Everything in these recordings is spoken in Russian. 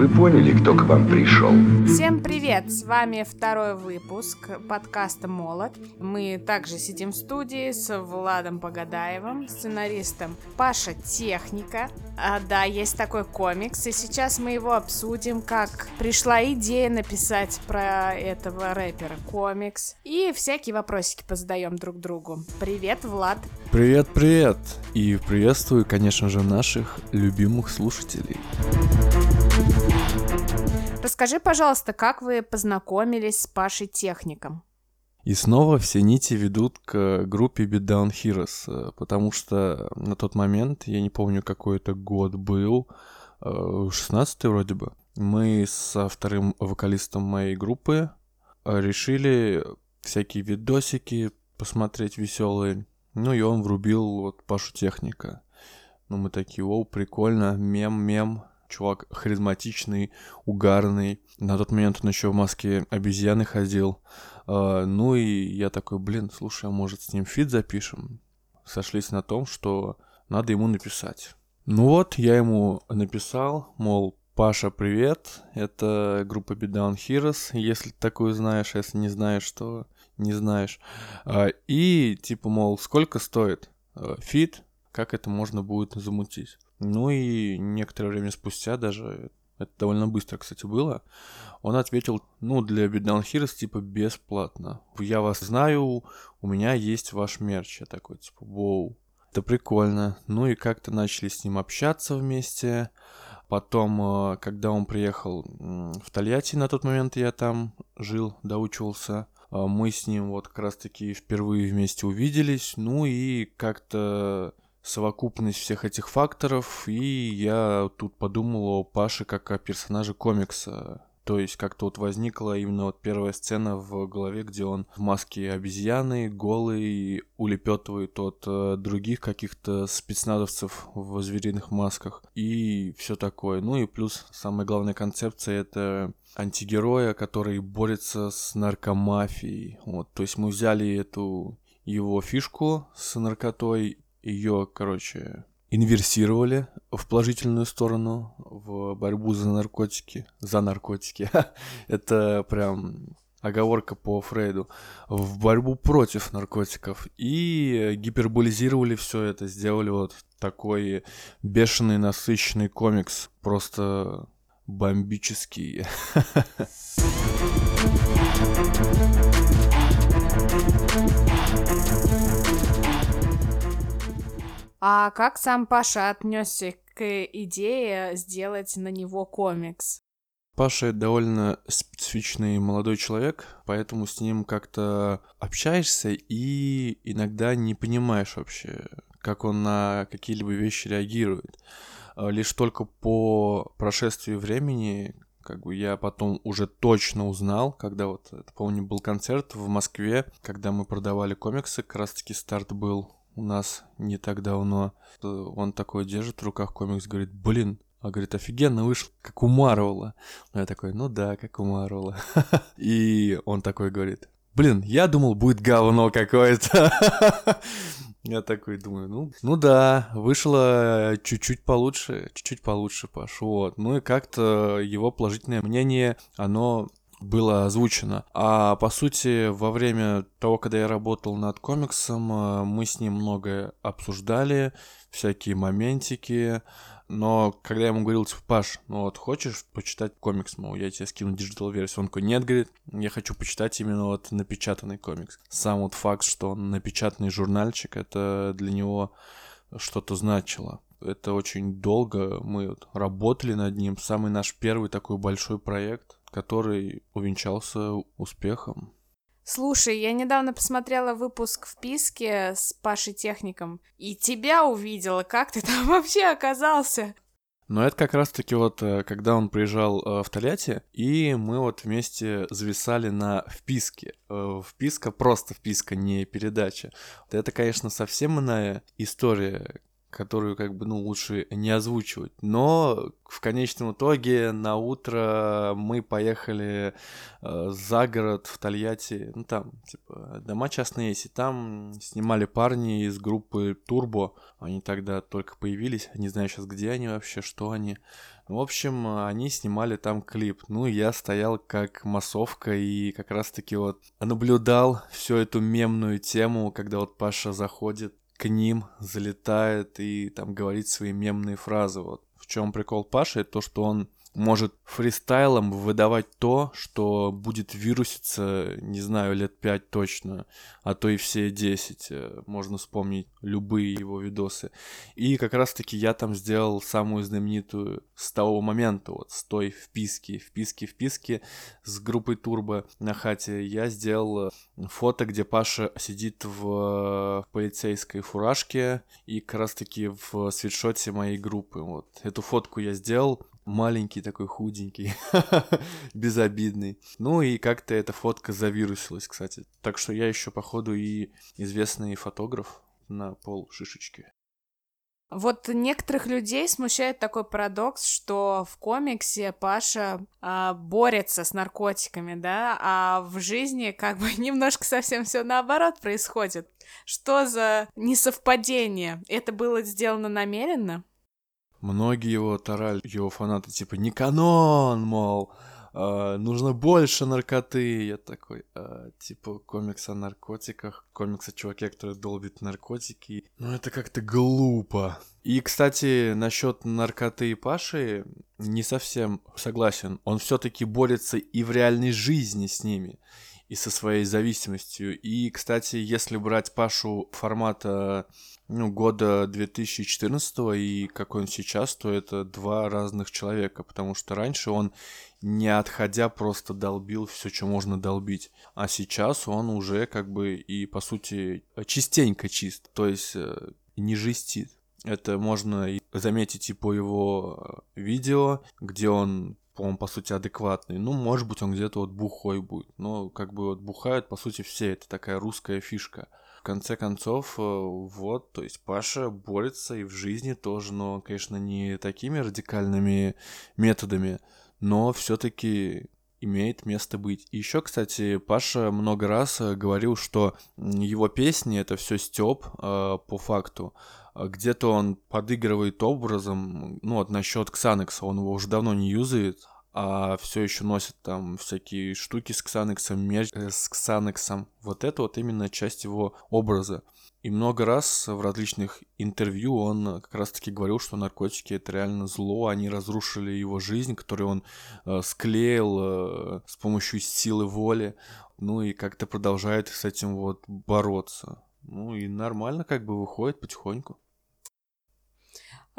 Вы поняли, кто к вам пришел? Всем привет! С вами второй выпуск подкаста «Молот». Мы также сидим в студии с Владом Погадаевым, сценаристом Паша Техника. А, да, есть такой комикс, и сейчас мы его обсудим, как пришла идея написать про этого рэпера комикс. И всякие вопросики позадаем друг другу. Привет, Влад! Привет, привет! И приветствую, конечно же, наших любимых слушателей. Расскажи, пожалуйста, как вы познакомились с Пашей Техником? И снова все нити ведут к группе Beatdown Heroes, э, потому что на тот момент, я не помню, какой это год был, 16 вроде бы, мы со вторым вокалистом моей группы э, решили всякие видосики посмотреть веселые. Ну и он врубил вот Пашу Техника. Ну мы такие, о, прикольно, мем-мем, чувак харизматичный, угарный. На тот момент он еще в маске обезьяны ходил. Uh, ну и я такой, блин, слушай, а может с ним фит запишем? Сошлись на том, что надо ему написать. Ну вот, я ему написал, мол, Паша, привет, это группа Beat Down Heroes, если ты такую знаешь, а если не знаешь, то не знаешь. Uh, и типа, мол, сколько стоит uh, feat, как это можно будет замутить. Ну и некоторое время спустя даже, это довольно быстро, кстати, было, он ответил, ну, для Beatdown Heroes, типа, бесплатно. Я вас знаю, у меня есть ваш мерч. Я такой, типа, воу, это прикольно. Ну и как-то начали с ним общаться вместе. Потом, э, когда он приехал в Тольятти, на тот момент я там жил, доучивался, э, мы с ним вот как раз-таки впервые вместе увиделись, ну и как-то совокупность всех этих факторов, и я тут подумал о Паше как о персонаже комикса. То есть как-то вот возникла именно вот первая сцена в голове, где он в маске обезьяны, голый, улепетывает от э, других каких-то спецназовцев в звериных масках и все такое. Ну и плюс самая главная концепция это антигероя, который борется с наркомафией. Вот, то есть мы взяли эту его фишку с наркотой ее, короче, инверсировали в положительную сторону, в борьбу за наркотики. За наркотики. Это прям оговорка по Фрейду, в борьбу против наркотиков. И гиперболизировали все это, сделали вот такой бешеный, насыщенный комикс. Просто бомбический. А как сам Паша отнесся к идее сделать на него комикс? Паша довольно специфичный молодой человек, поэтому с ним как-то общаешься и иногда не понимаешь вообще, как он на какие-либо вещи реагирует. А лишь только по прошествии времени, как бы я потом уже точно узнал, когда вот, помню, был концерт в Москве, когда мы продавали комиксы, как раз таки старт был у нас не так давно. Он такой держит в руках комикс, говорит, блин, а говорит, офигенно вышел, как у Марвела. Я такой, ну да, как у Марвела. И он такой говорит, блин, я думал, будет говно какое-то. Я такой думаю, ну, ну да, вышло чуть-чуть получше, чуть-чуть получше пошло. Ну и как-то его положительное мнение, оно было озвучено. А по сути, во время того, когда я работал над комиксом, э, мы с ним многое обсуждали, всякие моментики, но когда я ему говорил, типа, Паш, ну вот хочешь почитать комикс, мол, я тебе скину digital версию, он такой, нет, говорит, я хочу почитать именно вот напечатанный комикс. Сам вот факт, что он напечатанный журнальчик, это для него что-то значило. Это очень долго мы вот работали над ним. Самый наш первый такой большой проект который увенчался успехом. Слушай, я недавно посмотрела выпуск Вписки с Пашей Техником, и тебя увидела. Как ты там вообще оказался? Но это как раз-таки вот, э, когда он приезжал э, в Тольятти, и мы вот вместе зависали на вписке. Э, вписка, просто вписка, не передача. Это, конечно, совсем иная история, которую как бы, ну, лучше не озвучивать. Но в конечном итоге на утро мы поехали э, за город в Тольятти, ну, там, типа, дома частные есть, и там снимали парни из группы Турбо, они тогда только появились, не знаю сейчас, где они вообще, что они. В общем, они снимали там клип. Ну, я стоял как массовка и как раз-таки вот наблюдал всю эту мемную тему, когда вот Паша заходит к ним, залетает и там говорит свои мемные фразы. Вот в чем прикол Паши, то, что он может фристайлом выдавать то, что будет вируситься, не знаю, лет пять точно, а то и все десять. Э, можно вспомнить любые его видосы. И как раз-таки я там сделал самую знаменитую с того момента, вот с той вписки, вписки, вписки с группой Турбо на хате. Я сделал э, фото, где Паша сидит в, в полицейской фуражке и как раз-таки в свитшоте моей группы. Вот эту фотку я сделал, маленький такой худенький, безобидный. Ну и как-то эта фотка завирусилась, кстати. Так что я еще, походу, и известный фотограф на пол шишечки. Вот некоторых людей смущает такой парадокс, что в комиксе Паша а, борется с наркотиками, да, а в жизни как бы немножко совсем все наоборот происходит. Что за несовпадение? Это было сделано намеренно? Многие его тарали, его фанаты, типа, не канон, мол, э, нужно больше наркоты. Я такой, э, типа, комикс о наркотиках, комикс о чуваке, который долбит наркотики. Ну, это как-то глупо. И, кстати, насчет наркоты и Паши не совсем согласен. Он все-таки борется и в реальной жизни с ними и со своей зависимостью. И, кстати, если брать Пашу формата ну, года 2014 и какой он сейчас, то это два разных человека, потому что раньше он не отходя просто долбил все, что можно долбить, а сейчас он уже как бы и по сути частенько чист, то есть э, не жестит. Это можно заметить и по его э, видео, где он он, по сути, адекватный. Ну, может быть, он где-то вот бухой будет. Но, как бы, вот бухают, по сути, все. Это такая русская фишка. В конце концов, э, вот, то есть Паша борется и в жизни тоже, но, конечно, не такими радикальными методами, но все-таки имеет место быть. Еще, кстати, Паша много раз э, говорил, что его песни это все степ э, по факту. А где-то он подыгрывает образом, ну вот насчет Ксанекса, он его уже давно не юзает, а все еще носит там всякие штуки с Ксанексом, мерч э, с Ксанексом. Вот это вот именно часть его образа. И много раз в различных интервью он как раз-таки говорил, что наркотики это реально зло, они разрушили его жизнь, которую он э, склеил э, с помощью силы воли, ну и как-то продолжает с этим вот бороться. Ну и нормально как бы выходит потихоньку.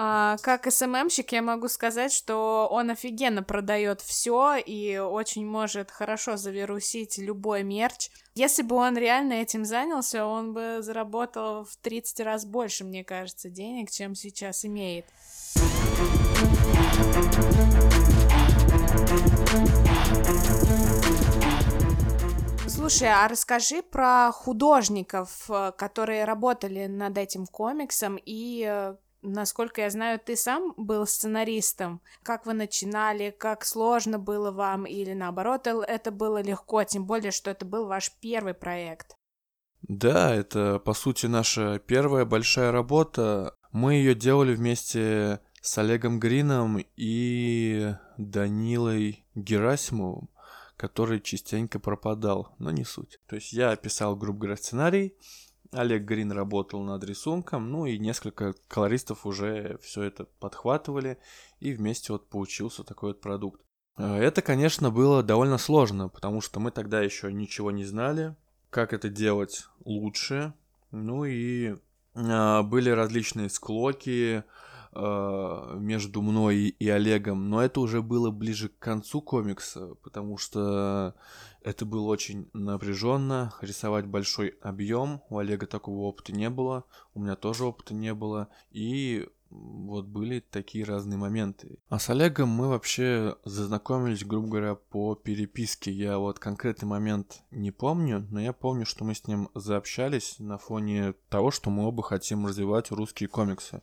А, как СММщик я могу сказать, что он офигенно продает все и очень может хорошо завирусить любой мерч. Если бы он реально этим занялся, он бы заработал в 30 раз больше, мне кажется, денег, чем сейчас имеет. Слушай, а расскажи про художников, э, которые работали над этим комиксом и э, Насколько я знаю, ты сам был сценаристом. Как вы начинали, как сложно было вам, или наоборот, это было легко, тем более, что это был ваш первый проект. Да, это по сути наша первая большая работа. Мы ее делали вместе с Олегом Грином и Данилой Герасимовым, который частенько пропадал, но не суть. То есть я писал, грубо говоря, сценарий, Олег Грин работал над рисунком, ну и несколько колористов уже все это подхватывали, и вместе вот получился такой вот продукт. Э, это, конечно, было довольно сложно, потому что мы тогда еще ничего не знали, как это делать лучше, ну и э, были различные склоки, э, между мной и Олегом, но это уже было ближе к концу комикса, потому что это было очень напряженно, рисовать большой объем, у Олега такого опыта не было, у меня тоже опыта не было, и вот были такие разные моменты. А с Олегом мы вообще зазнакомились, грубо говоря, по переписке. Я вот конкретный момент не помню, но я помню, что мы с ним заобщались на фоне того, что мы оба хотим развивать русские комиксы.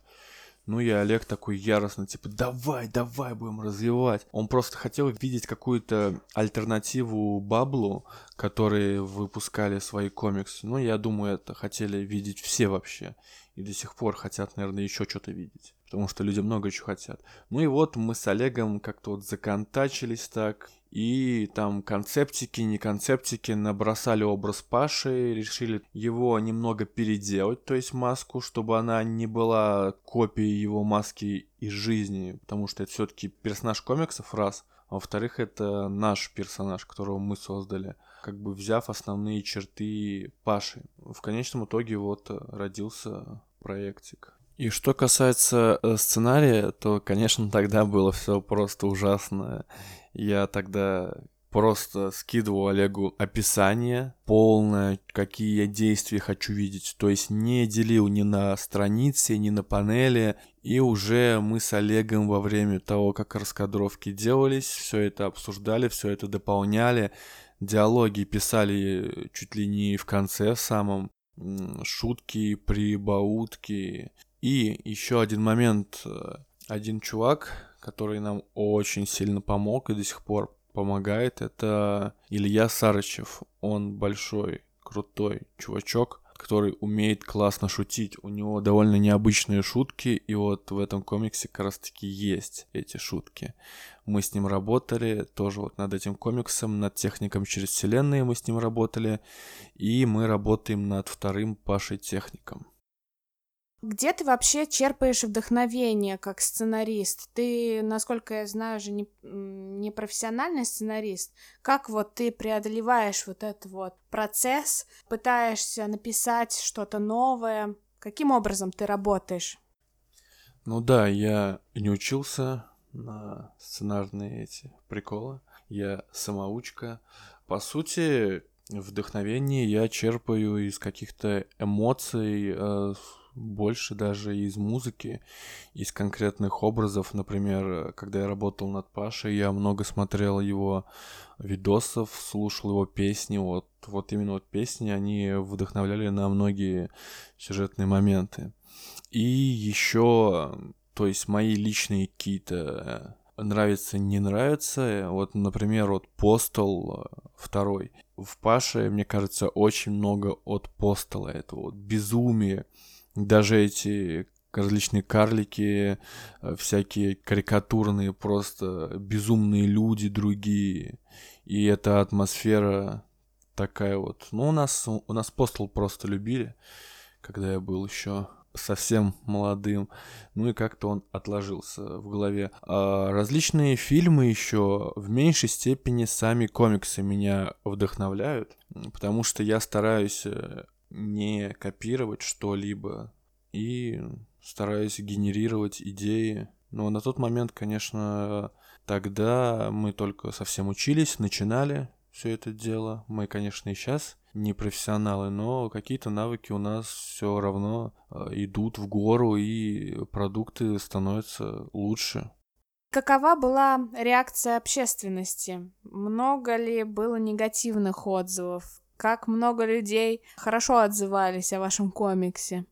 Ну и Олег такой яростно, типа, давай, давай будем развивать. Он просто хотел видеть какую-то альтернативу Баблу, которые выпускали свои комиксы. Ну, я думаю, это хотели видеть все вообще. И до сих пор хотят, наверное, еще что-то видеть. Потому что люди много чего хотят. Ну и вот мы с Олегом как-то вот законтачились так. И там концептики, не концептики, набросали образ Паши, решили его немного переделать, то есть маску, чтобы она не была копией его маски из жизни, потому что это все-таки персонаж комиксов, раз, а во-вторых, это наш персонаж, которого мы создали, как бы взяв основные черты Паши. В конечном итоге вот родился проектик. И что касается э, сценария, то, конечно, тогда было все просто ужасно. Я тогда просто скидывал Олегу описание полное, какие я действия хочу видеть. То есть не делил ни на странице, ни на панели. И уже мы с Олегом во время того, как раскадровки делались, все это обсуждали, все это дополняли. Диалоги писали чуть ли не в конце в самом. Шутки, прибаутки. И еще один момент. Один чувак, который нам очень сильно помог и до сих пор помогает, это Илья Сарычев. Он большой, крутой чувачок, который умеет классно шутить. У него довольно необычные шутки, и вот в этом комиксе как раз таки есть эти шутки. Мы с ним работали, тоже вот над этим комиксом, над техником через вселенные мы с ним работали, и мы работаем над вторым Пашей техником. Где ты вообще черпаешь вдохновение как сценарист? Ты, насколько я знаю, же не, не профессиональный сценарист. Как вот ты преодолеваешь вот этот вот процесс, пытаешься написать что-то новое? Каким образом ты работаешь? Ну да, я не учился на сценарные эти приколы. Я самоучка. По сути, вдохновение я черпаю из каких-то эмоций, э, больше даже из музыки, из конкретных образов. Например, когда я работал над Пашей, я много смотрел его видосов, слушал его песни. Вот, вот именно вот песни, они вдохновляли на многие сюжетные моменты. И еще, то есть мои личные какие-то нравится, не нравится. Вот, например, вот Постол второй. В Паше, мне кажется, очень много от Постола. Это вот безумие, даже эти различные карлики, э, всякие карикатурные, просто безумные люди другие. И эта атмосфера такая вот. Ну, у нас, у нас постол просто любили, когда я был еще совсем молодым. Ну и как-то он отложился в голове. А различные фильмы еще в меньшей степени сами комиксы меня вдохновляют, потому что я стараюсь э, не копировать что-либо и стараюсь генерировать идеи. Но на тот момент, конечно, тогда мы только совсем учились, начинали все это дело. Мы, конечно, и сейчас не профессионалы, но какие-то навыки у нас все равно э, идут в гору, и продукты становятся лучше. Какова была реакция общественности? Много ли было негативных отзывов? Как много людей хорошо отзывались о вашем комиксе?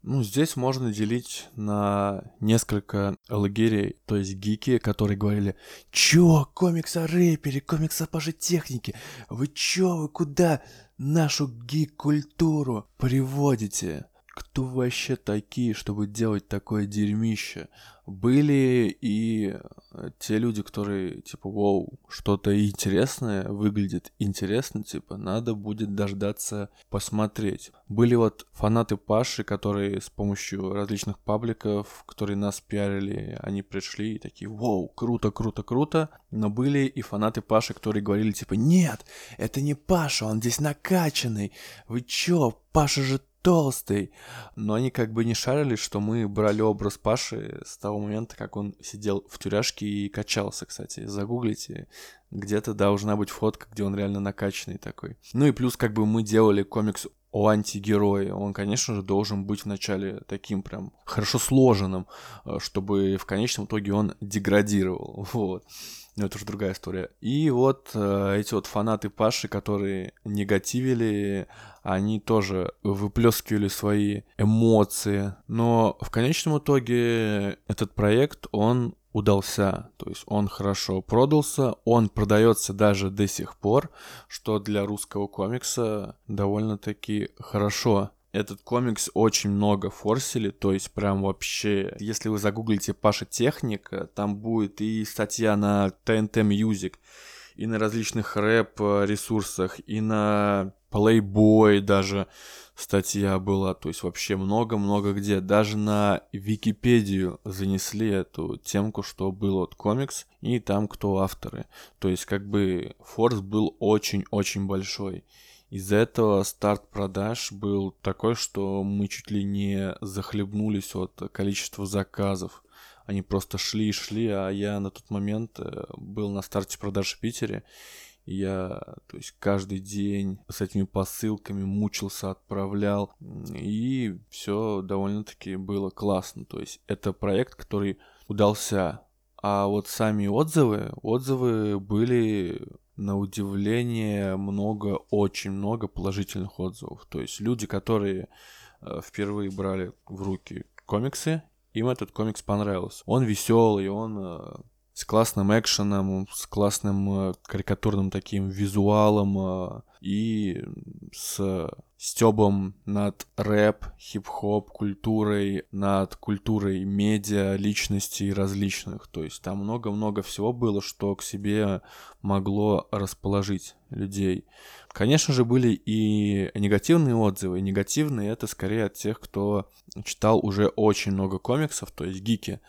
Ну, здесь можно делить на несколько лагерей, то есть гики, которые говорили, чё, комикс о рэпере, комикс о пажетехнике, вы чё, вы куда нашу гик-культуру приводите? Кто вообще такие, чтобы делать такое дерьмище? были и э, те люди, которые, типа, вау, что-то интересное выглядит интересно, типа, надо будет дождаться посмотреть. Были вот фанаты Паши, которые с помощью различных пабликов, которые нас пиарили, они пришли и такие, вау, круто, круто, круто. Но были и фанаты Паши, которые говорили, типа, нет, это не Паша, он здесь накачанный. Вы чё, Паша же толстый. Но они как бы не шарили, что мы брали образ Паши с того момента, как он сидел в тюряшке и качался, кстати. Загуглите, где-то должна быть фотка, где он реально накачанный такой. Ну и плюс как бы мы делали комикс о антигерое, он, конечно же, должен быть вначале таким прям хорошо сложенным, э, чтобы в конечном итоге он деградировал. Вот. Но это уже другая история. И вот э, эти вот фанаты Паши, которые негативили, они тоже выплескивали свои эмоции. Но в конечном итоге этот проект, он удался. То есть он хорошо продался, он продается даже до сих пор, что для русского комикса довольно-таки хорошо. Этот комикс очень много форсили, то есть прям вообще, если вы загуглите Паша Техника, там будет и статья на TNT Music, и на различных рэп-ресурсах, и на Playboy даже статья была, то есть вообще много-много где. Даже на Википедию занесли эту темку, что был вот комикс, и там кто авторы. То есть как бы форс был очень-очень большой. Из-за этого старт продаж был такой, что мы чуть ли не захлебнулись от количества заказов. Они просто шли и шли, а я на тот момент э, был на старте продаж в Питере, я, то есть, каждый день с этими посылками мучился, отправлял, и все довольно-таки было классно. То есть, это проект, который удался. А вот сами отзывы, отзывы были на удивление много, очень много положительных отзывов. То есть люди, которые э, впервые брали в руки комиксы, им этот комикс понравился. Он веселый, он э, с классным экшеном, с классным э, карикатурным таким визуалом э, и с стебом над рэп, хип-хоп культурой, над культурой медиа, личностей различных. То есть там много-много всего было, что к себе могло расположить людей. Конечно же, были и негативные отзывы. негативные это скорее от тех, кто читал уже очень много комиксов, то есть гики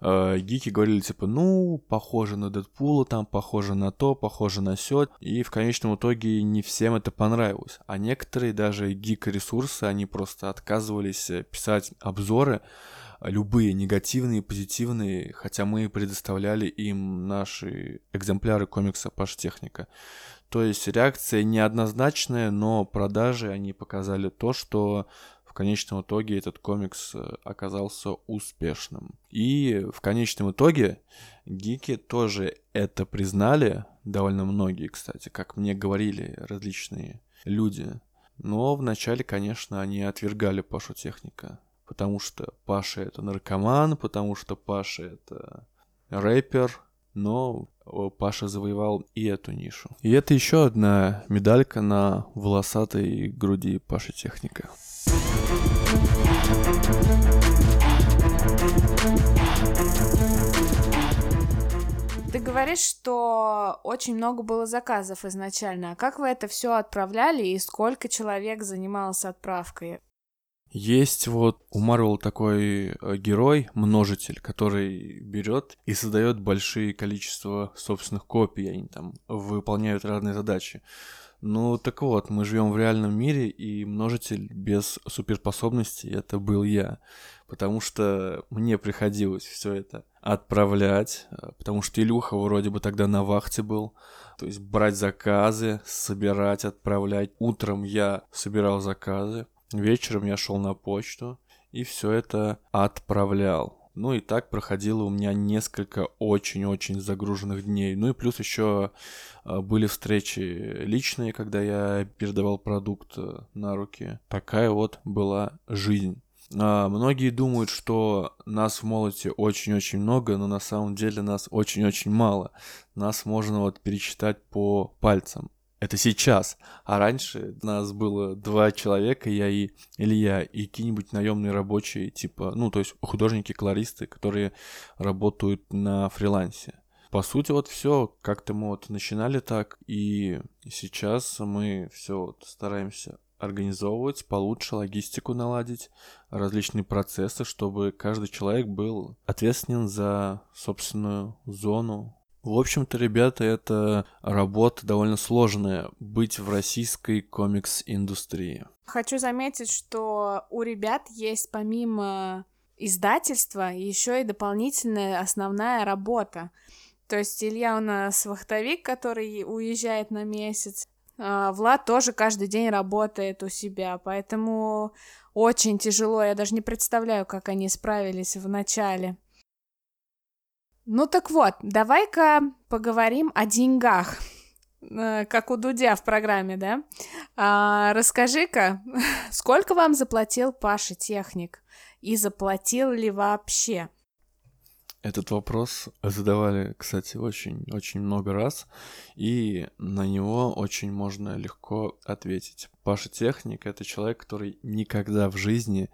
э, гики говорили, типа, ну, похоже на Дэдпула, там, похоже на то, похоже на сё, и в конечном итоге не всем это понравилось. А некоторые даже гик-ресурсы, они просто отказывались э, писать обзоры, любые негативные, позитивные, хотя мы предоставляли им наши экземпляры комикса Паштехника. То есть реакция неоднозначная, но продажи они показали то, что конечном итоге этот комикс э, оказался успешным. И в конечном итоге гики тоже это признали, довольно многие, кстати, как мне говорили различные люди. Но вначале, конечно, они отвергали Пашу Техника, потому что Паша это наркоман, потому что Паша это рэпер, но Паша завоевал и эту нишу. И это еще одна медалька на волосатой груди Паши Техника. Ты говоришь, что очень много было заказов изначально. А как вы это все отправляли и сколько человек занималось отправкой? Есть вот у Марвел такой э, герой, множитель, который берет и создает большие количество собственных копий, они там выполняют разные задачи. Ну так вот, мы живем в реальном мире, и множитель без суперспособностей это был я. Потому что мне приходилось все это отправлять, э, потому что Илюха вроде бы тогда на вахте был. То есть брать заказы, собирать, отправлять. Утром я собирал заказы, вечером я шел на почту и все это отправлял. Ну и так проходило у меня несколько очень-очень загруженных дней. Ну и плюс еще а, были встречи личные, когда я передавал продукт э, на руки. Такая вот была жизнь. А, многие думают, что нас в молоте очень-очень много, но на самом деле нас очень-очень мало. Нас можно вот пересчитать по пальцам. Это сейчас. А раньше нас было два человека, я и Илья, и какие-нибудь наемные рабочие, типа, ну, то есть художники-колористы, которые работают на фрилансе. По сути, вот все, как-то мы вот начинали так, и сейчас мы все вот стараемся организовывать получше логистику наладить, различные процессы, чтобы каждый человек был ответственен за собственную зону в общем-то, ребята, это работа довольно сложная быть в российской комикс-индустрии. Хочу заметить, что у ребят есть помимо издательства еще и дополнительная основная работа. То есть Илья у нас вахтовик, который уезжает на месяц. А, Влад тоже каждый день работает у себя, поэтому очень тяжело. Я даже не представляю, как они справились в начале. Ну так вот, давай-ка поговорим о деньгах, э, как у Дудя в программе, да? А, расскажи-ка, сколько вам заплатил Паша техник? И заплатил ли вообще? Этот вопрос задавали, кстати, очень-очень много раз, и на него очень можно легко ответить. Паша Техник — это человек, который никогда в жизни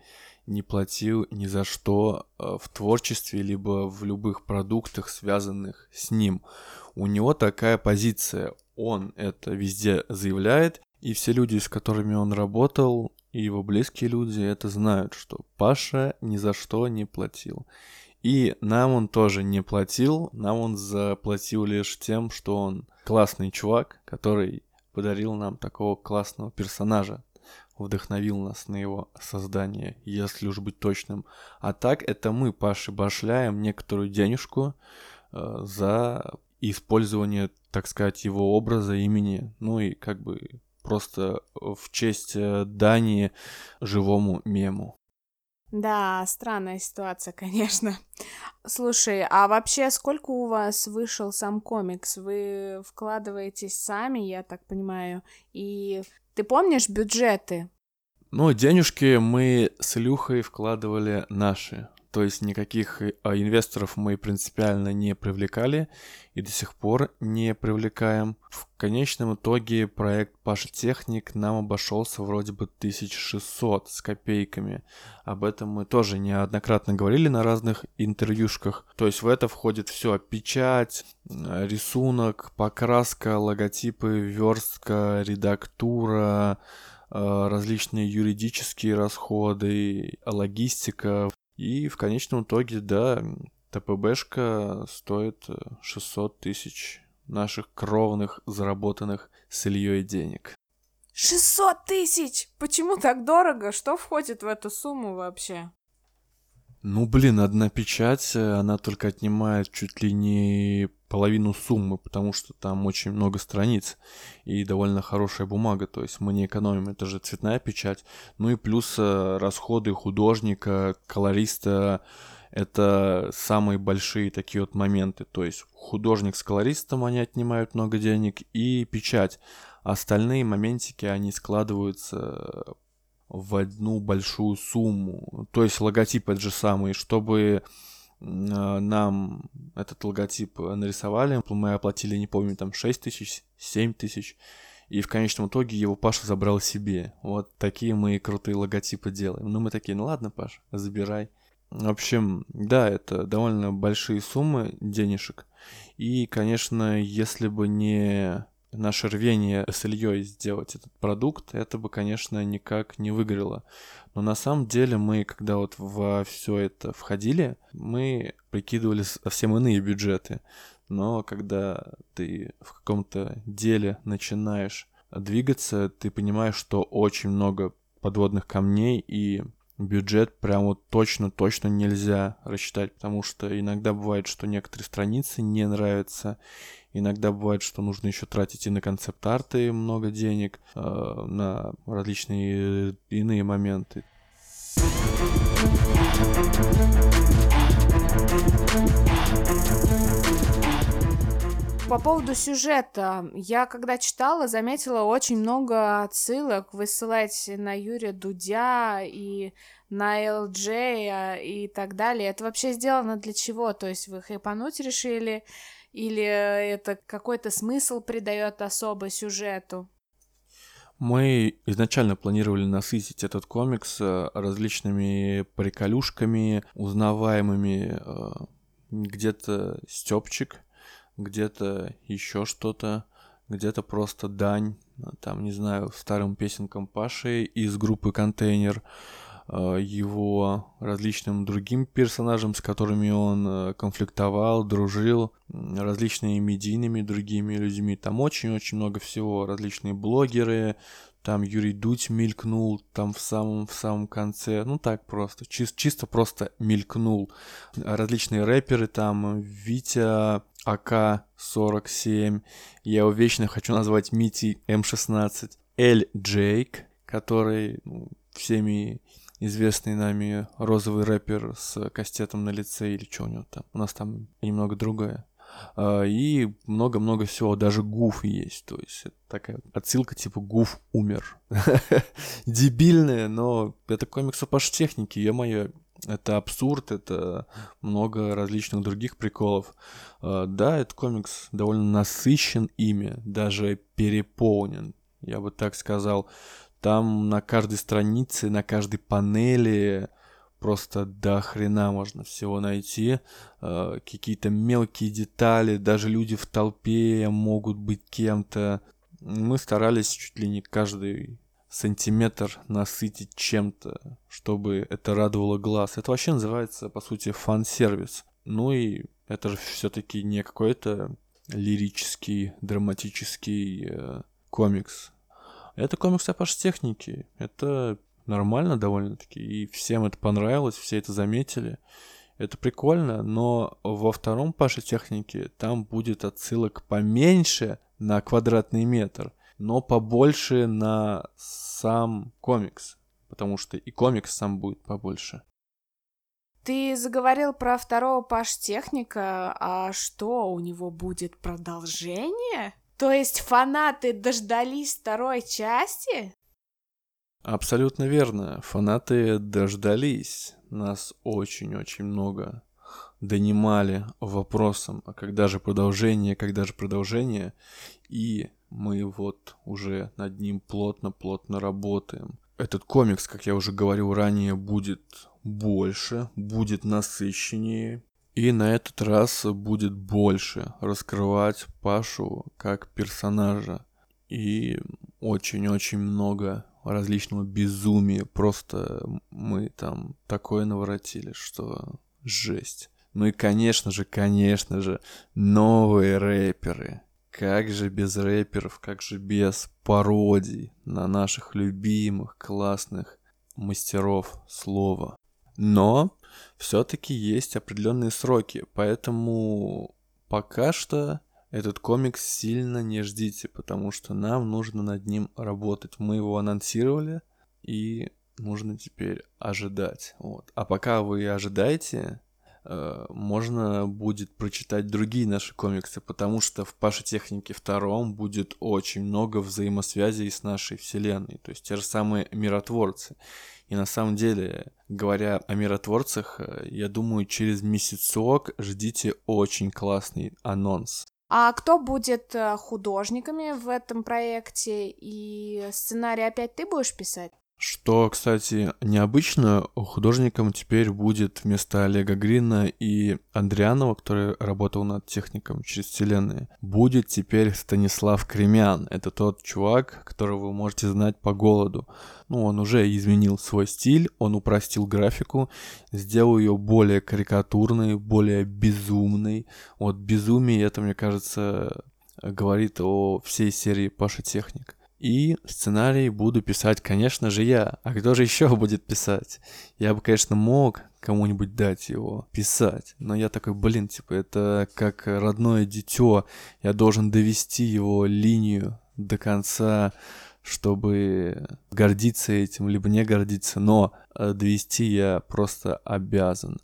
не платил ни за что э, в творчестве, либо в любых продуктах, связанных с ним. У него такая позиция. Он это везде заявляет, и все люди, с которыми он работал, и его близкие люди это знают, что Паша ни за что не платил. И нам он тоже не платил, нам он заплатил лишь тем, что он классный чувак, который подарил нам такого классного персонажа, вдохновил нас на его создание, если уж быть точным. А так это мы, Паши, башляем некоторую денежку э, за использование, так сказать, его образа, имени, ну и как бы просто в честь э, дани живому мему. Да, странная ситуация, конечно. Слушай, а вообще сколько у вас вышел сам комикс? Вы вкладываетесь сами, я так понимаю, и ты помнишь бюджеты? Ну, денежки мы с Илюхой вкладывали наши. То есть никаких а, инвесторов мы принципиально не привлекали и до сих пор не привлекаем. В конечном итоге проект Паша Техник нам обошелся вроде бы 1600 с копейками. Об этом мы тоже неоднократно говорили на разных интервьюшках. То есть в это входит все печать, рисунок, покраска, логотипы, верстка, редактура, а, различные юридические расходы, логистика. И в конечном итоге, да, ТПБшка стоит 600 тысяч наших кровных, заработанных с Ильей денег. 600 тысяч! Почему так дорого? Что входит в эту сумму вообще? Ну, блин, одна печать, э, она только отнимает чуть ли не половину суммы, потому что там очень много страниц и довольно хорошая бумага, то есть мы не экономим, это же цветная печать. Ну и плюс э, расходы художника, колориста, это самые большие такие вот моменты. То есть художник с колористом, они отнимают много денег, и печать. Остальные моментики, они складываются в одну большую сумму. То есть логотип это же самый, чтобы а, нам этот логотип нарисовали, мы оплатили, не помню, там 6 тысяч, 7 тысяч, и в конечном итоге его Паша забрал себе. Вот такие мы крутые логотипы делаем. Ну мы такие, ну ладно, Паш, забирай. В общем, да, это довольно большие суммы денежек. И, конечно, если бы не наше рвение с Ильей сделать этот продукт, это бы, конечно, никак не выгорело. Но на самом деле мы, когда вот во все это входили, мы прикидывали совсем иные бюджеты. Но когда ты в каком-то деле начинаешь двигаться, ты понимаешь, что очень много подводных камней и бюджет прям вот точно-точно нельзя рассчитать, потому что иногда бывает, что некоторые страницы не нравятся, иногда бывает, что нужно еще тратить и на концепт-арты много денег, э, на различные иные моменты. По поводу сюжета, я когда читала, заметила очень много отсылок. Вы ссылаете на Юрия Дудя и на ЛДЖ и так далее. Это вообще сделано для чего? То есть вы хайпануть решили? Или это какой-то смысл придает особо сюжету? Мы изначально планировали насытить этот комикс э, различными приколюшками, узнаваемыми э, где-то Степчик, где-то еще что-то, где-то просто дань, там, не знаю, старым песенкам Паши из группы «Контейнер», э, его различным другим персонажам, с которыми он э, конфликтовал, дружил, различными медийными другими людьми. Там очень-очень много всего. Различные блогеры, там Юрий Дудь мелькнул там в самом в самом конце, ну так просто, чис, чисто просто мелькнул. Различные рэперы там, Витя АК-47. Я его вечно хочу назвать Мити М16. Эль Джейк, который ну, всеми известный нами розовый рэпер с кастетом на лице или что у него там. У нас там немного другое. А, и много-много всего, даже Гуф есть, то есть это такая отсылка типа Гуф умер. Дебильная, но это комикс по техники, ё-моё, это абсурд, это много различных других приколов. А, да, этот комикс довольно насыщен ими, даже переполнен, я бы так сказал. Там на каждой странице, на каждой панели просто до хрена можно всего найти. Э, какие-то мелкие детали, даже люди в толпе могут быть кем-то. Мы старались чуть ли не каждый сантиметр насытить чем-то, чтобы это радовало глаз. Это вообще называется, по сути, фан-сервис. Ну и это же все-таки не какой-то лирический, драматический э, комикс. Это комикс о техники. Это нормально довольно-таки. И всем это понравилось, все это заметили. Это прикольно, но во втором Паше технике там будет отсылок поменьше на квадратный метр, но побольше на сам комикс, потому что и комикс сам будет побольше. Ты заговорил про второго Паш техника, а что, у него будет продолжение? То есть фанаты дождались второй части? Абсолютно верно. Фанаты дождались. Нас очень-очень много донимали вопросом, а когда же продолжение, когда же продолжение. И мы вот уже над ним плотно-плотно работаем. Этот комикс, как я уже говорил ранее, будет больше, будет насыщеннее. И на этот раз будет больше раскрывать Пашу как персонажа. И очень-очень много различного безумия. Просто мы там такое наворотили, что жесть. Ну и, конечно же, конечно же, новые рэперы. Как же без рэперов, как же без пародий на наших любимых, классных мастеров слова. Но все-таки есть определенные сроки, поэтому пока что этот комикс сильно не ждите, потому что нам нужно над ним работать. Мы его анонсировали, и нужно теперь ожидать. Вот. А пока вы ожидаете, можно будет прочитать другие наши комиксы, потому что в Паше Технике втором будет очень много взаимосвязей с нашей вселенной, то есть те же самые миротворцы. И на самом деле, говоря о миротворцах, э, я думаю, через месяцок ждите очень классный анонс. А кто будет э, художниками в этом проекте? И сценарий опять ты будешь писать? Что, кстати, необычно, художником теперь будет вместо Олега Грина и Андрианова, который работал над техником через вселенные, будет теперь Станислав Кремян. Это тот чувак, которого вы можете знать по голоду. Ну, он уже изменил свой стиль, он упростил графику, сделал ее более карикатурной, более безумной. Вот безумие, это, мне кажется, говорит о всей серии Паша Техник. И сценарий буду писать, конечно же, я. А кто же еще будет писать? Я бы, конечно, мог кому-нибудь дать его писать. Но я такой, блин, типа, это как родное дитё. Я должен довести его линию до конца, чтобы гордиться этим, либо не гордиться. Но э, довести я просто обязан.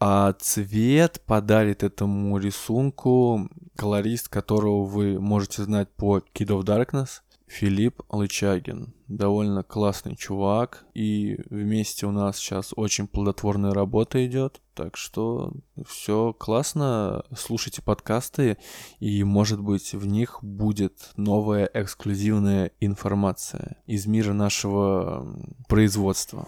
А цвет подарит этому рисунку колорист, которого вы можете знать по Kid of Darkness. Филипп Лычагин. Довольно классный чувак. И вместе у нас сейчас очень плодотворная работа идет. Так что все классно. Слушайте подкасты, и может быть в них будет новая эксклюзивная информация из мира нашего производства.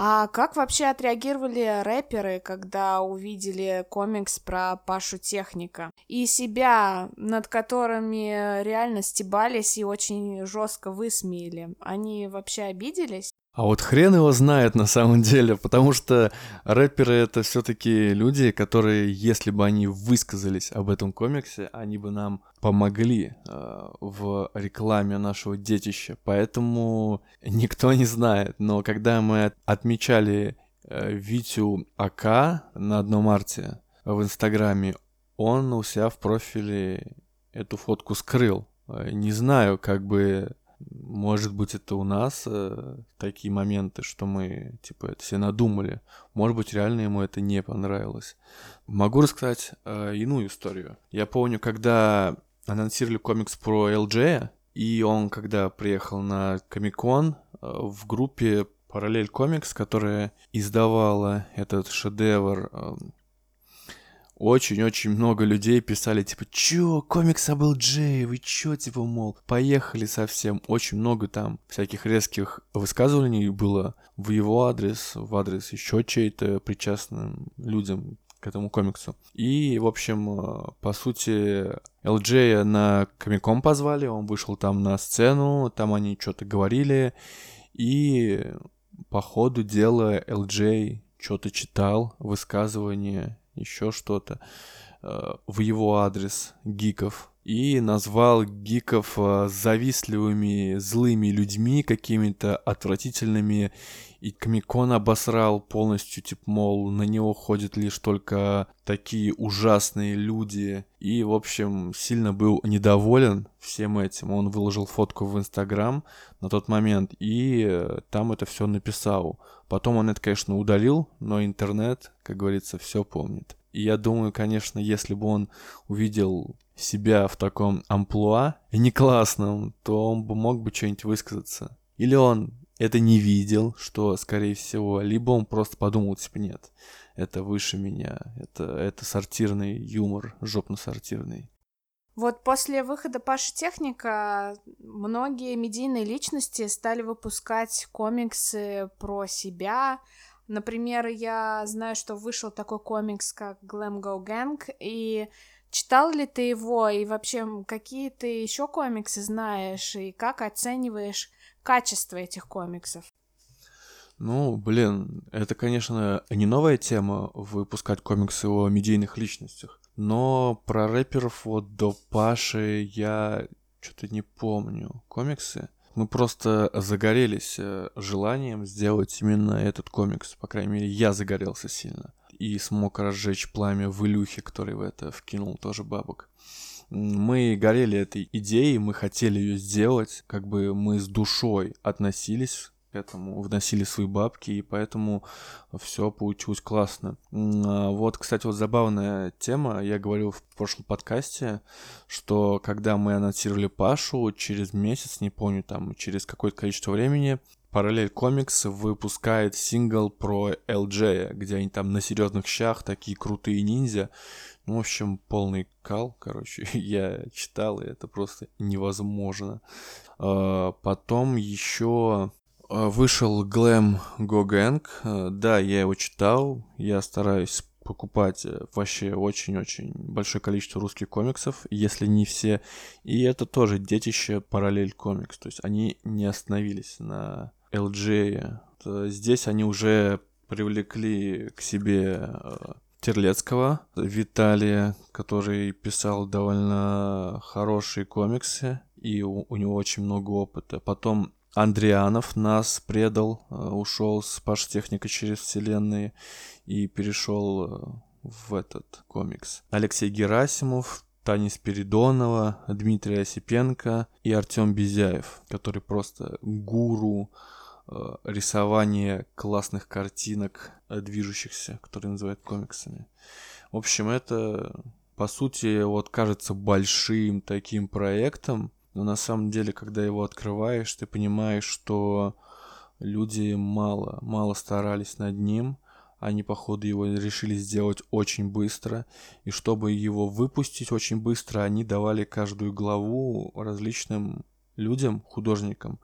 А как вообще отреагировали рэперы, когда увидели комикс про Пашу Техника? И себя, над которыми реально стебались и очень жестко высмеяли. Они вообще обиделись? А вот хрен его знает на самом деле, потому что рэперы это все-таки люди, которые, если бы они высказались об этом комиксе, они бы нам помогли э, в рекламе нашего детища. Поэтому никто не знает. Но когда мы отмечали э, Витю АК на одном марте в Инстаграме, он у себя в профиле эту фотку скрыл. Э, не знаю, как бы может быть, это у нас э, такие моменты, что мы, типа, это все надумали. Может быть, реально ему это не понравилось. Могу рассказать э, иную историю. Я помню, когда анонсировали комикс про LJ, и он, когда приехал на Комикон, э, в группе Параллель Комикс, которая издавала этот шедевр э, очень-очень много людей писали, типа, чё, комикс был Джей, вы чё, типа, мол, поехали совсем. Очень много там всяких резких высказываний было в его адрес, в адрес еще чей-то причастным людям к этому комиксу. И, в общем, э, по сути, LJ на Комиком позвали, он вышел там на сцену, там они что-то говорили, и по ходу дела LJ что-то читал, высказывания еще что-то э, в его адрес гиков. И назвал гиков э, завистливыми, злыми людьми, какими-то отвратительными, и Комикон обосрал полностью, типа, мол, на него ходят лишь только такие ужасные люди, и, в общем, сильно был недоволен всем этим. Он выложил фотку в Инстаграм на тот момент, и э, там это все написал. Потом он это, конечно, удалил, но интернет, как говорится, все помнит. И я думаю, конечно, если бы он увидел себя в таком амплуа, и не классном, то он бы мог бы что-нибудь высказаться. Или он это не видел, что, скорее всего, либо он просто подумал, типа, нет, это выше меня, это, это сортирный юмор, жопно-сортирный. Вот после выхода Паши Техника многие медийные личности стали выпускать комиксы про себя. Например, я знаю, что вышел такой комикс, как Glam Go Gang, и читал ли ты его, и вообще какие ты еще комиксы знаешь, и как оцениваешь качество этих комиксов? Ну, блин, это, конечно, не новая тема выпускать комиксы о медийных личностях. Но про рэперов вот до Паши я что-то не помню. Комиксы? Мы просто загорелись э, желанием сделать именно этот комикс. По крайней мере, я загорелся сильно. И смог разжечь пламя в Илюхе, который в это вкинул тоже бабок. Мы горели этой идеей, мы хотели ее сделать, как бы мы с душой относились к этому, вносили свои бабки, и поэтому все получилось классно. А, вот, кстати, вот забавная тема, я говорил в прошлом подкасте, что когда мы анонсировали Пашу, через месяц, не помню, там, через какое-то количество времени, Параллель Комикс выпускает сингл про LJ, где они там на серьезных щах, такие крутые ниндзя. Ну, в общем, полный кал, короче, я читал, и это просто невозможно. А, потом еще а, вышел Go Gang. А, да, я его читал. Я стараюсь покупать э, вообще очень-очень большое количество русских комиксов, если не все. И это тоже детище параллель комикс. То есть они не остановились на LJ. Здесь они уже привлекли к себе э, Терлецкого, Виталия, который писал довольно хорошие комиксы, и у, у него очень много опыта. Потом Андрианов нас предал, э, ушел с Паш Техника через вселенные и перешел э, в этот комикс. Алексей Герасимов, Таня Спиридонова, Дмитрий Осипенко и Артем Безяев, который просто гуру э, рисования классных картинок, движущихся, которые называют комиксами. В общем, это, по сути, вот кажется большим таким проектом, но на самом деле, когда его открываешь, ты понимаешь, что люди мало, мало старались над ним, они, походу, его решили сделать очень быстро, и чтобы его выпустить очень быстро, они давали каждую главу различным людям, художникам,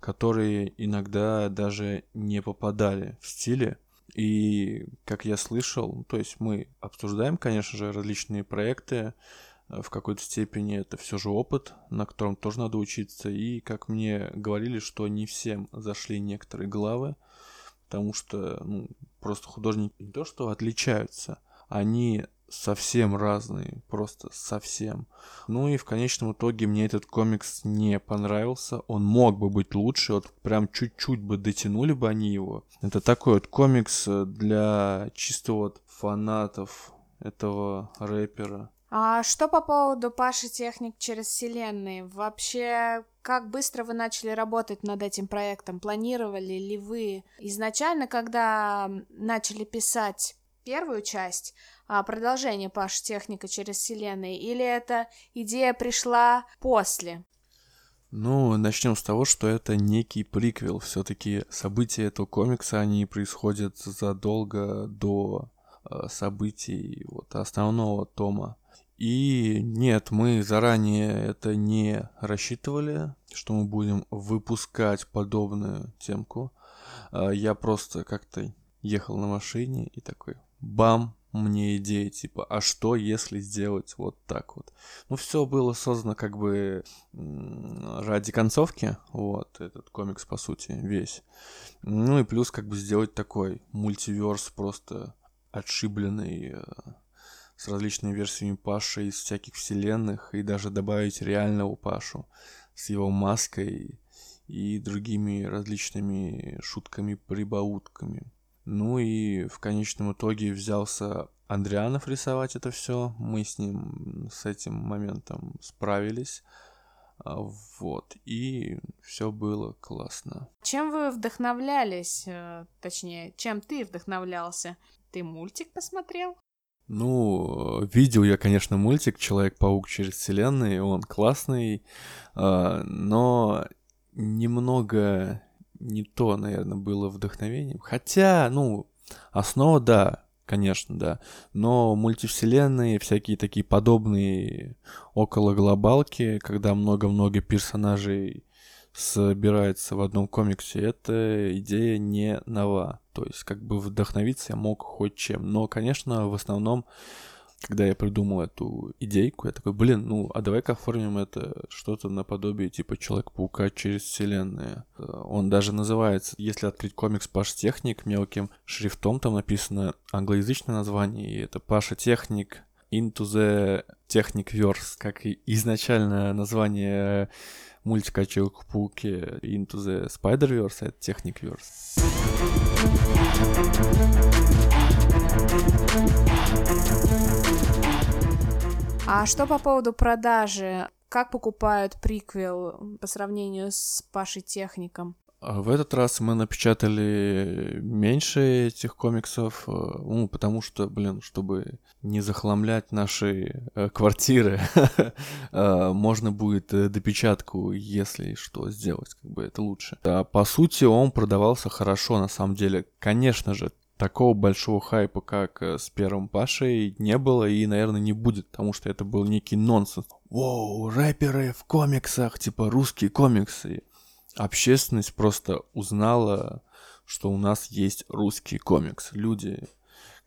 которые иногда даже не попадали в стиле. И, как я слышал, то есть мы обсуждаем, конечно же, различные проекты, э, в какой-то степени это все же опыт, на котором тоже надо учиться. И, как мне говорили, что не всем зашли некоторые главы, потому что ну, просто художники не то что отличаются, они совсем разные, просто совсем. Ну и в конечном итоге мне этот комикс не понравился. Он мог бы быть лучше, вот прям чуть-чуть бы дотянули бы они его. Это такой вот комикс э, для чисто вот фанатов этого рэпера. А что по поводу Паши Техник через вселенные? Вообще, как быстро вы начали работать над этим проектом? Планировали ли вы изначально, когда начали писать первую часть, а, продолжение Паш Техника через вселенные, или эта идея пришла после? Ну, начнем с того, что это некий приквел. Все-таки события этого комикса, они происходят задолго до э, событий вот, основного тома. И нет, мы заранее это не рассчитывали, что мы будем выпускать подобную темку. Э, я просто как-то ехал на машине и такой, бам, мне идея, типа, а что если сделать вот так вот? Ну, все было создано как бы ради концовки, вот, этот комикс, по сути, весь. Ну и плюс как бы сделать такой мультиверс просто отшибленный э, с различными версиями Паши из всяких вселенных, и даже добавить реального Пашу с его маской и другими различными шутками-прибаутками. Ну и в конечном итоге взялся Андрианов рисовать это все. Мы с ним с этим моментом справились. А, вот. И все было классно. Чем вы вдохновлялись? Э, точнее, чем ты вдохновлялся? Ты мультик посмотрел? Ну, видел я, конечно, мультик Человек-паук через вселенные, он классный, а, но немного не то, наверное, было вдохновением. Хотя, ну, основа, да, конечно, да. Но мультивселенные, всякие такие подобные около глобалки, когда много-много персонажей собирается в одном комиксе, эта идея не нова. То есть, как бы вдохновиться я мог хоть чем. Но, конечно, в основном когда я придумал эту идейку, я такой, блин, ну, а давай-ка оформим это что-то наподобие типа Человек-паука через вселенные. Он даже называется, если открыть комикс Паш Техник мелким шрифтом, там написано англоязычное название, и это Паша Техник Into the Technic Verse, как и изначально название мультика о Человеке-пауке Into the Spider-Verse, а это Verse. А что по поводу продажи? Как покупают приквел по сравнению с Пашей Техником? А в этот раз мы напечатали меньше этих комиксов, э, ну, потому что, блин, чтобы не захламлять наши э, квартиры, э, можно будет допечатку, если что, сделать, как бы это лучше. А по сути, он продавался хорошо, на самом деле. Конечно же, такого большого хайпа, как с первым Пашей, не было и, наверное, не будет, потому что это был некий нонсенс. Воу, рэперы в комиксах, типа русские комиксы. Общественность просто узнала, что у нас есть русский комикс. Люди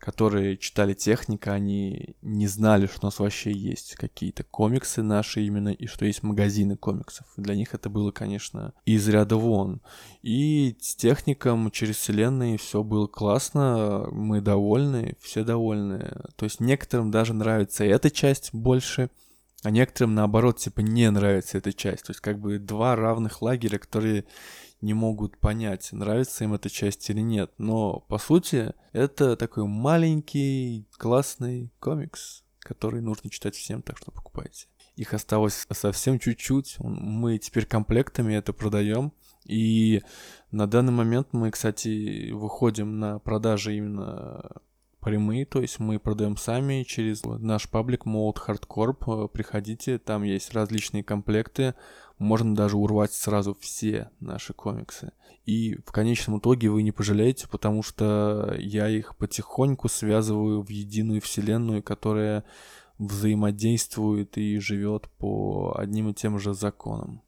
которые читали техника, они не знали, что у нас вообще есть какие-то комиксы наши именно, и что есть магазины комиксов. Для них это было, конечно, из ряда вон. И с техником через вселенные все было классно, мы довольны, все довольны. То есть некоторым даже нравится эта часть больше, а некоторым, наоборот, типа не нравится эта часть. То есть как бы два равных лагеря, которые не могут понять, нравится им эта часть или нет. Но, по сути, это такой маленький, классный комикс, который нужно читать всем, так что покупайте. Их осталось совсем чуть-чуть. Мы теперь комплектами это продаем. И на данный момент мы, кстати, выходим на продажи именно прямые, то есть мы продаем сами через наш паблик Mode Hardcore. Приходите, там есть различные комплекты можно даже урвать сразу все наши комиксы. И в конечном итоге вы не пожалеете, потому что я их потихоньку связываю в единую вселенную, которая взаимодействует и живет по одним и тем же законам.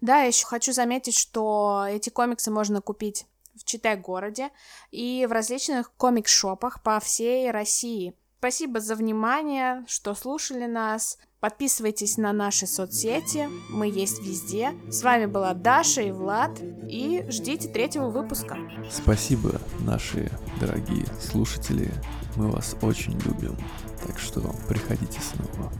Да, еще хочу заметить, что эти комиксы можно купить в Читай-городе и в различных комик-шопах по всей России. Спасибо за внимание, что слушали нас. Подписывайтесь на наши соцсети, мы есть везде. С вами была Даша и Влад, и ждите третьего выпуска. Спасибо, наши дорогие слушатели, мы вас очень любим, так что приходите снова.